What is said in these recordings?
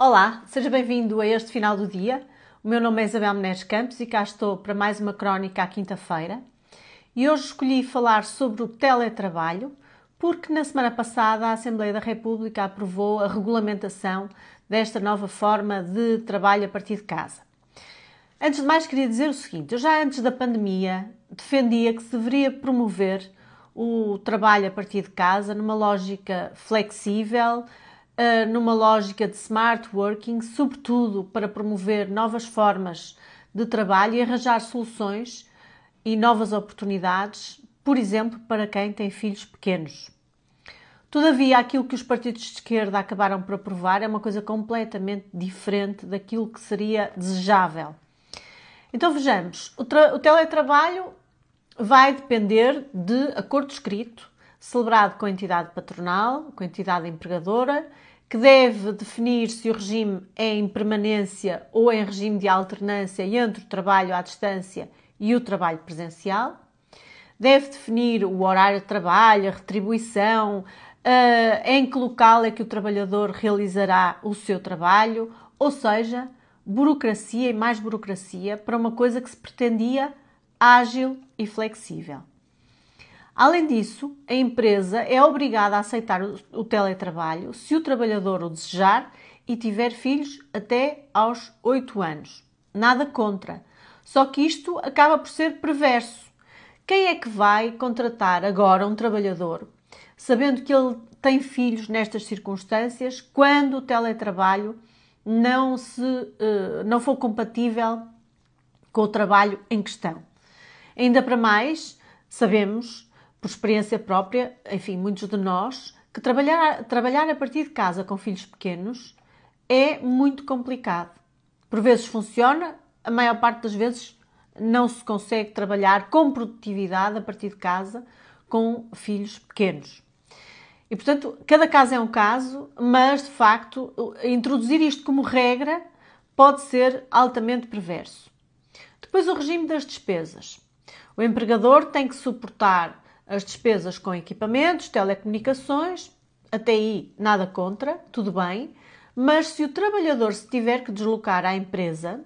Olá, seja bem-vindo a este final do dia. O meu nome é Isabel Menezes Campos e cá estou para mais uma crónica à quinta-feira. E hoje escolhi falar sobre o teletrabalho, porque na semana passada a Assembleia da República aprovou a regulamentação desta nova forma de trabalho a partir de casa. Antes de mais, queria dizer o seguinte: eu já antes da pandemia defendia que se deveria promover o trabalho a partir de casa numa lógica flexível, eh, numa lógica de smart working, sobretudo para promover novas formas de trabalho e arranjar soluções e novas oportunidades, por exemplo, para quem tem filhos pequenos. Todavia, aquilo que os partidos de esquerda acabaram por aprovar é uma coisa completamente diferente daquilo que seria desejável. Então vejamos, o, o teletrabalho vai depender de acordo escrito, celebrado com a entidade patronal, com a entidade empregadora que deve definir se o regime é em permanência ou em regime de alternância entre o trabalho à distância e o trabalho presencial. Deve definir o horário de trabalho, a retribuição, uh, em que local é que o trabalhador realizará o seu trabalho, ou seja, burocracia e mais burocracia para uma coisa que se pretendia ágil e flexível. Além disso, a empresa é obrigada a aceitar o teletrabalho se o trabalhador o desejar e tiver filhos até aos 8 anos. Nada contra. Só que isto acaba por ser perverso. Quem é que vai contratar agora um trabalhador, sabendo que ele tem filhos nestas circunstâncias, quando o teletrabalho não, se, uh, não for compatível com o trabalho em questão? Ainda para mais, sabemos por experiência própria, enfim, muitos de nós, que trabalhar, trabalhar a partir de casa com filhos pequenos é muito complicado. Por vezes funciona, a maior parte das vezes não se consegue trabalhar com produtividade a partir de casa com filhos pequenos. E portanto, cada caso é um caso, mas de facto, introduzir isto como regra pode ser altamente perverso. Depois, o regime das despesas. O empregador tem que suportar as despesas com equipamentos, telecomunicações, até aí nada contra, tudo bem, mas se o trabalhador se tiver que deslocar à empresa,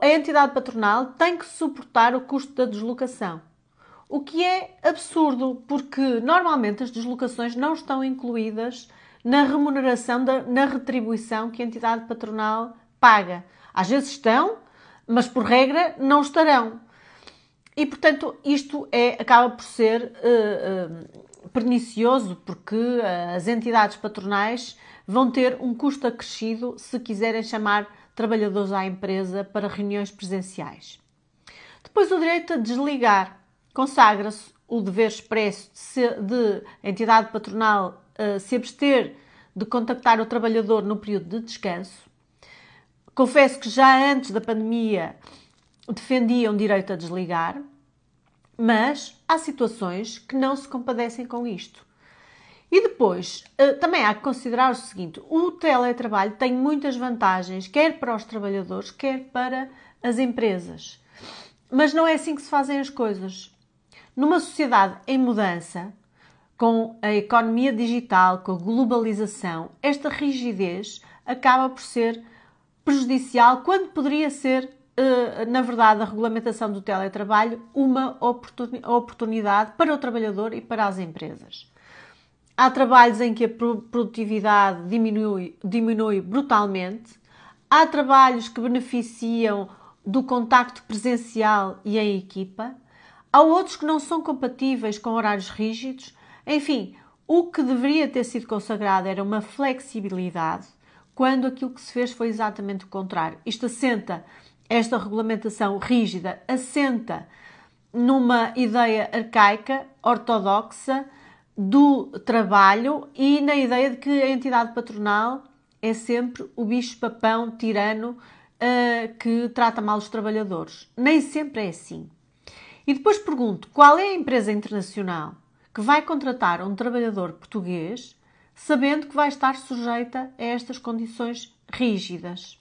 a entidade patronal tem que suportar o custo da deslocação. O que é absurdo, porque normalmente as deslocações não estão incluídas na remuneração, da, na retribuição que a entidade patronal paga. Às vezes estão, mas por regra não estarão. E, portanto, isto é, acaba por ser uh, uh, pernicioso, porque uh, as entidades patronais vão ter um custo acrescido se quiserem chamar trabalhadores à empresa para reuniões presenciais. Depois, o direito a desligar. Consagra-se o dever expresso de, de entidade patronal se abster de contactar o trabalhador no período de descanso. Confesso que já antes da pandemia defendiam direito a desligar, mas há situações que não se compadecem com isto. E depois, eh, também há que considerar o seguinte: o teletrabalho tem muitas vantagens, quer para os trabalhadores, quer para as empresas. Mas não é assim que se fazem as coisas. Numa sociedade em mudança, com a economia digital, com a globalização, esta rigidez acaba por ser prejudicial quando poderia ser na verdade, a regulamentação do teletrabalho uma oportunidade para o trabalhador e para as empresas. Há trabalhos em que a produtividade diminui, diminui brutalmente, há trabalhos que beneficiam do contacto presencial e em equipa, há outros que não são compatíveis com horários rígidos. Enfim, o que deveria ter sido consagrado era uma flexibilidade, quando aquilo que se fez foi exatamente o contrário. Isto assenta esta regulamentação rígida assenta numa ideia arcaica, ortodoxa do trabalho e na ideia de que a entidade patronal é sempre o bicho-papão tirano uh, que trata mal os trabalhadores. Nem sempre é assim. E depois pergunto: qual é a empresa internacional que vai contratar um trabalhador português sabendo que vai estar sujeita a estas condições rígidas?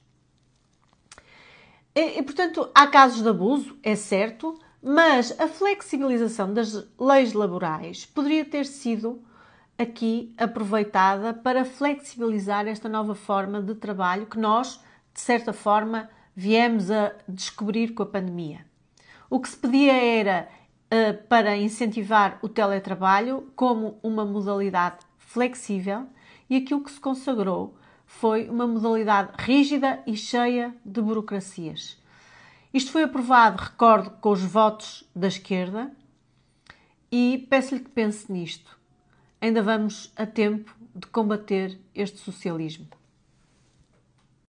E, portanto, há casos de abuso, é certo, mas a flexibilização das leis laborais poderia ter sido aqui aproveitada para flexibilizar esta nova forma de trabalho que nós, de certa forma, viemos a descobrir com a pandemia. O que se pedia era uh, para incentivar o teletrabalho como uma modalidade flexível e aquilo que se consagrou foi uma modalidade rígida e cheia de burocracias. Isto foi aprovado, recordo, com os votos da esquerda e peço-lhe que pense nisto. Ainda vamos a tempo de combater este socialismo.